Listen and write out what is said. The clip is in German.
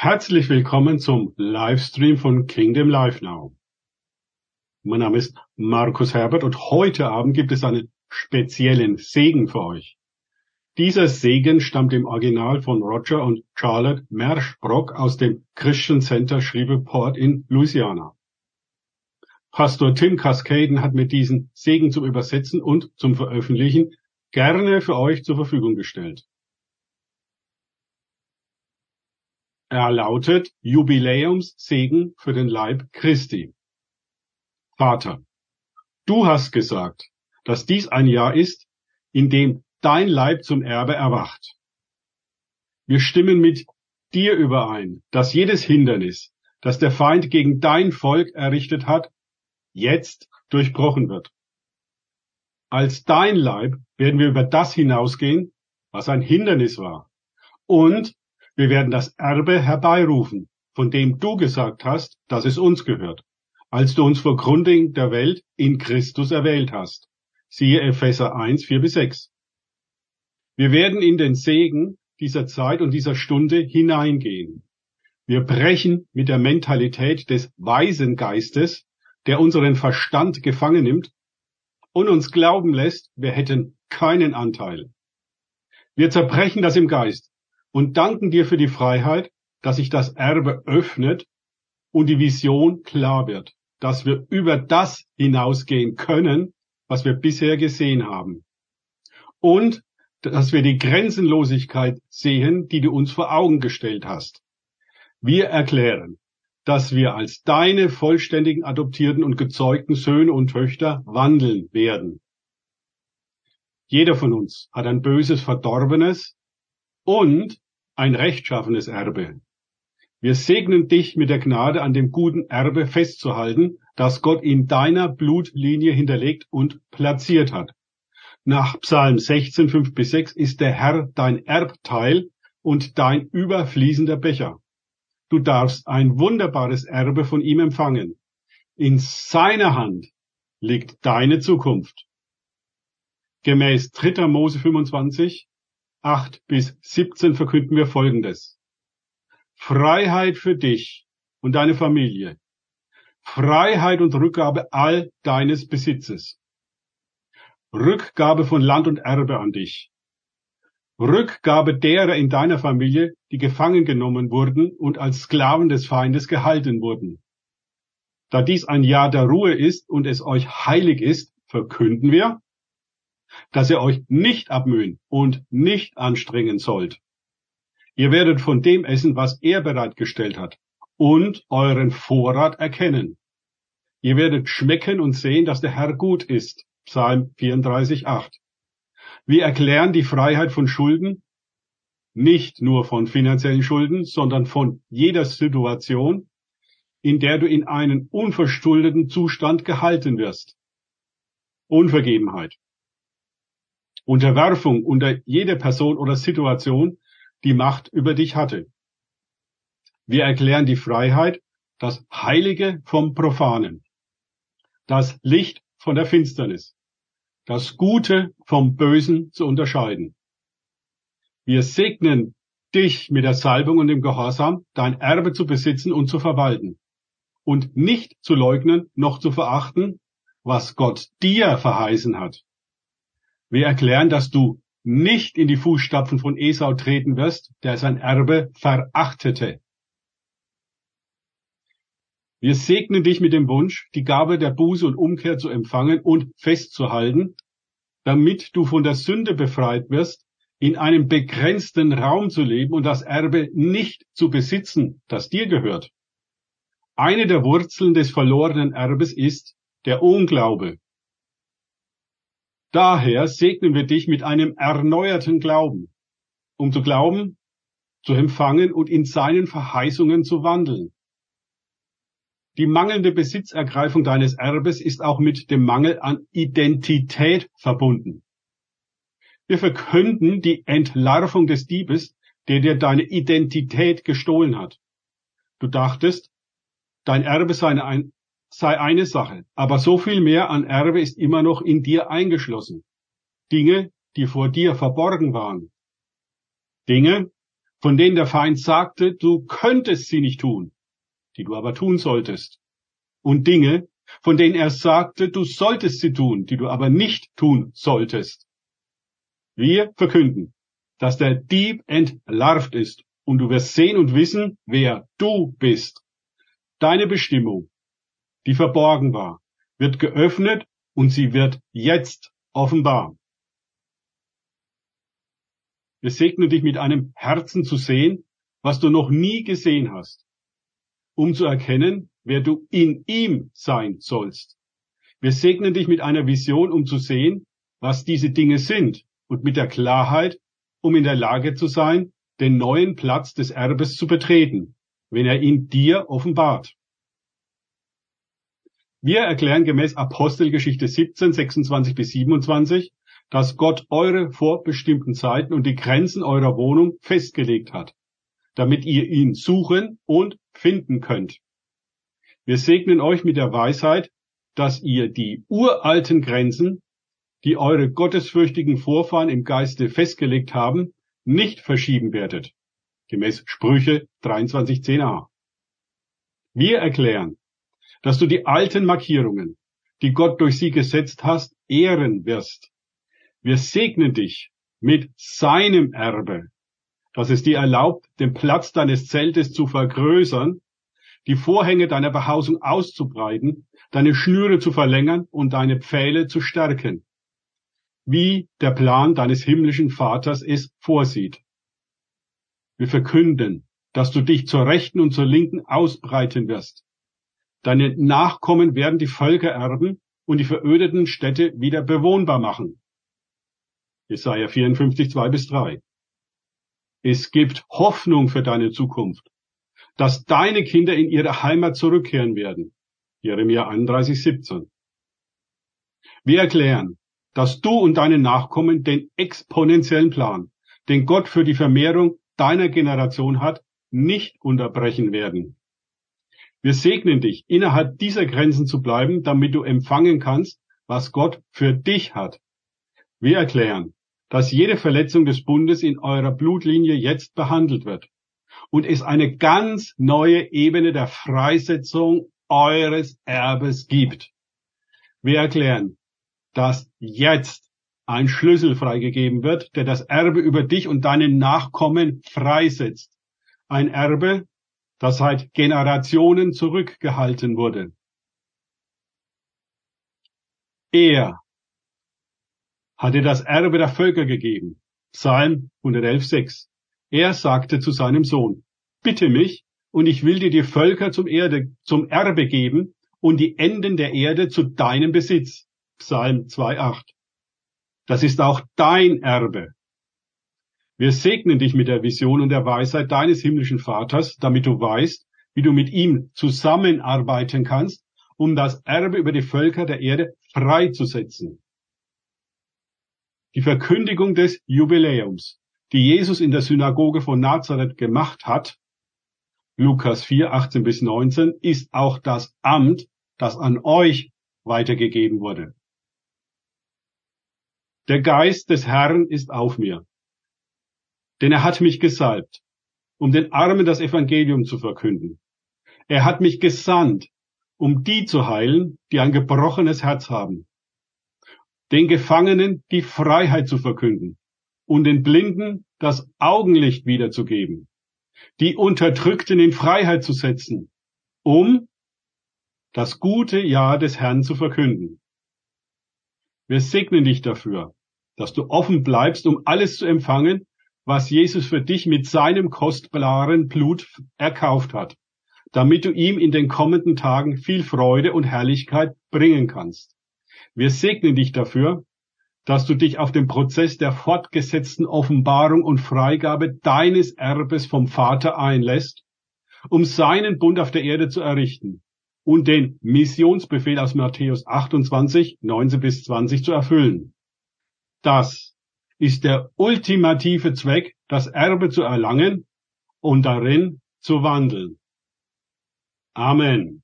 Herzlich willkommen zum Livestream von Kingdom Live Now. Mein Name ist Markus Herbert und heute Abend gibt es einen speziellen Segen für euch. Dieser Segen stammt im Original von Roger und Charlotte Merschbrock aus dem Christian Center Shreveport in Louisiana. Pastor Tim Cascaden hat mir diesen Segen zum Übersetzen und zum Veröffentlichen gerne für euch zur Verfügung gestellt. Er lautet Jubiläumssegen für den Leib Christi. Vater, du hast gesagt, dass dies ein Jahr ist, in dem dein Leib zum Erbe erwacht. Wir stimmen mit dir überein, dass jedes Hindernis, das der Feind gegen dein Volk errichtet hat, jetzt durchbrochen wird. Als dein Leib werden wir über das hinausgehen, was ein Hindernis war, und wir werden das Erbe herbeirufen, von dem du gesagt hast, dass es uns gehört, als du uns vor Grunding der Welt in Christus erwählt hast. Siehe Epheser 1, 4 bis 6. Wir werden in den Segen dieser Zeit und dieser Stunde hineingehen. Wir brechen mit der Mentalität des weisen Geistes, der unseren Verstand gefangen nimmt und uns glauben lässt, wir hätten keinen Anteil. Wir zerbrechen das im Geist und danken dir für die Freiheit, dass sich das Erbe öffnet und die Vision klar wird, dass wir über das hinausgehen können, was wir bisher gesehen haben. Und dass wir die Grenzenlosigkeit sehen, die du uns vor Augen gestellt hast. Wir erklären, dass wir als deine vollständigen adoptierten und gezeugten Söhne und Töchter wandeln werden. Jeder von uns hat ein böses, verdorbenes und ein rechtschaffenes Erbe. Wir segnen dich mit der Gnade, an dem guten Erbe festzuhalten, das Gott in deiner Blutlinie hinterlegt und platziert hat. Nach Psalm 16, 5 bis 6 ist der Herr dein Erbteil und dein überfließender Becher. Du darfst ein wunderbares Erbe von ihm empfangen. In seiner Hand liegt deine Zukunft. Gemäß 3. Mose 25 8 bis 17 verkünden wir Folgendes. Freiheit für dich und deine Familie. Freiheit und Rückgabe all deines Besitzes. Rückgabe von Land und Erbe an dich. Rückgabe derer in deiner Familie, die gefangen genommen wurden und als Sklaven des Feindes gehalten wurden. Da dies ein Jahr der Ruhe ist und es euch heilig ist, verkünden wir, dass ihr euch nicht abmühen und nicht anstrengen sollt. Ihr werdet von dem essen, was er bereitgestellt hat, und euren Vorrat erkennen. Ihr werdet schmecken und sehen, dass der Herr gut ist. Psalm 34, 8. Wir erklären die Freiheit von Schulden, nicht nur von finanziellen Schulden, sondern von jeder Situation, in der du in einen unverschuldeten Zustand gehalten wirst. Unvergebenheit. Unterwerfung unter jede Person oder Situation die Macht über dich hatte. Wir erklären die Freiheit, das Heilige vom Profanen, das Licht von der Finsternis, das Gute vom Bösen zu unterscheiden. Wir segnen dich mit der Salbung und dem Gehorsam, dein Erbe zu besitzen und zu verwalten und nicht zu leugnen noch zu verachten, was Gott dir verheißen hat. Wir erklären, dass du nicht in die Fußstapfen von Esau treten wirst, der sein Erbe verachtete. Wir segnen dich mit dem Wunsch, die Gabe der Buße und Umkehr zu empfangen und festzuhalten, damit du von der Sünde befreit wirst, in einem begrenzten Raum zu leben und das Erbe nicht zu besitzen, das dir gehört. Eine der Wurzeln des verlorenen Erbes ist der Unglaube. Daher segnen wir dich mit einem erneuerten Glauben, um zu glauben, zu empfangen und in seinen Verheißungen zu wandeln. Die mangelnde Besitzergreifung deines Erbes ist auch mit dem Mangel an Identität verbunden. Wir verkünden die Entlarvung des Diebes, der dir deine Identität gestohlen hat. Du dachtest, dein Erbe sei ein, sei eine Sache, aber so viel mehr an Erbe ist immer noch in dir eingeschlossen. Dinge, die vor dir verborgen waren. Dinge, von denen der Feind sagte, du könntest sie nicht tun, die du aber tun solltest. Und Dinge, von denen er sagte, du solltest sie tun, die du aber nicht tun solltest. Wir verkünden, dass der Dieb entlarvt ist und du wirst sehen und wissen, wer du bist. Deine Bestimmung, die verborgen war, wird geöffnet und sie wird jetzt offenbar. Wir segnen dich mit einem Herzen zu sehen, was du noch nie gesehen hast, um zu erkennen, wer du in ihm sein sollst. Wir segnen dich mit einer Vision, um zu sehen, was diese Dinge sind und mit der Klarheit, um in der Lage zu sein, den neuen Platz des Erbes zu betreten, wenn er ihn dir offenbart. Wir erklären gemäß Apostelgeschichte 17, 26 bis 27, dass Gott eure vorbestimmten Zeiten und die Grenzen eurer Wohnung festgelegt hat, damit ihr ihn suchen und finden könnt. Wir segnen euch mit der Weisheit, dass ihr die uralten Grenzen, die eure gottesfürchtigen Vorfahren im Geiste festgelegt haben, nicht verschieben werdet. Gemäß Sprüche 23.10a. Wir erklären, dass du die alten Markierungen, die Gott durch sie gesetzt hast, ehren wirst wir segnen dich mit seinem Erbe, dass es dir erlaubt, den Platz deines Zeltes zu vergrößern, die Vorhänge deiner Behausung auszubreiten, deine Schnüre zu verlängern und deine Pfähle zu stärken, wie der Plan deines himmlischen Vaters es vorsieht. Wir verkünden, dass du dich zur Rechten und zur Linken ausbreiten wirst. Deine Nachkommen werden die Völker erben und die verödeten Städte wieder bewohnbar machen. Jesaja 54, 2 bis 3. Es gibt Hoffnung für deine Zukunft, dass deine Kinder in ihre Heimat zurückkehren werden. Jeremia 31, 17. Wir erklären, dass du und deine Nachkommen den exponentiellen Plan, den Gott für die Vermehrung deiner Generation hat, nicht unterbrechen werden. Wir segnen dich, innerhalb dieser Grenzen zu bleiben, damit du empfangen kannst, was Gott für dich hat. Wir erklären, dass jede Verletzung des Bundes in eurer Blutlinie jetzt behandelt wird und es eine ganz neue Ebene der Freisetzung eures Erbes gibt. Wir erklären, dass jetzt ein Schlüssel freigegeben wird, der das Erbe über dich und deine Nachkommen freisetzt. Ein Erbe, das seit Generationen zurückgehalten wurde. Er hat er das Erbe der Völker gegeben. Psalm 111,6. Er sagte zu seinem Sohn, bitte mich, und ich will dir die Völker zum, Erde, zum Erbe geben und die Enden der Erde zu deinem Besitz. Psalm 2,8. Das ist auch dein Erbe. Wir segnen dich mit der Vision und der Weisheit deines himmlischen Vaters, damit du weißt, wie du mit ihm zusammenarbeiten kannst, um das Erbe über die Völker der Erde freizusetzen. Die Verkündigung des Jubiläums, die Jesus in der Synagoge von Nazareth gemacht hat, Lukas 4, 18 bis 19, ist auch das Amt, das an euch weitergegeben wurde. Der Geist des Herrn ist auf mir, denn er hat mich gesalbt, um den Armen das Evangelium zu verkünden. Er hat mich gesandt, um die zu heilen, die ein gebrochenes Herz haben, den Gefangenen die Freiheit zu verkünden und den Blinden das Augenlicht wiederzugeben, die Unterdrückten in Freiheit zu setzen, um das gute Jahr des Herrn zu verkünden. Wir segnen dich dafür, dass du offen bleibst, um alles zu empfangen, was Jesus für dich mit seinem kostbaren Blut erkauft hat, damit du ihm in den kommenden Tagen viel Freude und Herrlichkeit bringen kannst. Wir segnen dich dafür, dass du dich auf den Prozess der fortgesetzten Offenbarung und Freigabe deines Erbes vom Vater einlässt, um seinen Bund auf der Erde zu errichten und den Missionsbefehl aus Matthäus 28, 19 bis 20 zu erfüllen. Das ist der ultimative Zweck, das Erbe zu erlangen und darin zu wandeln. Amen.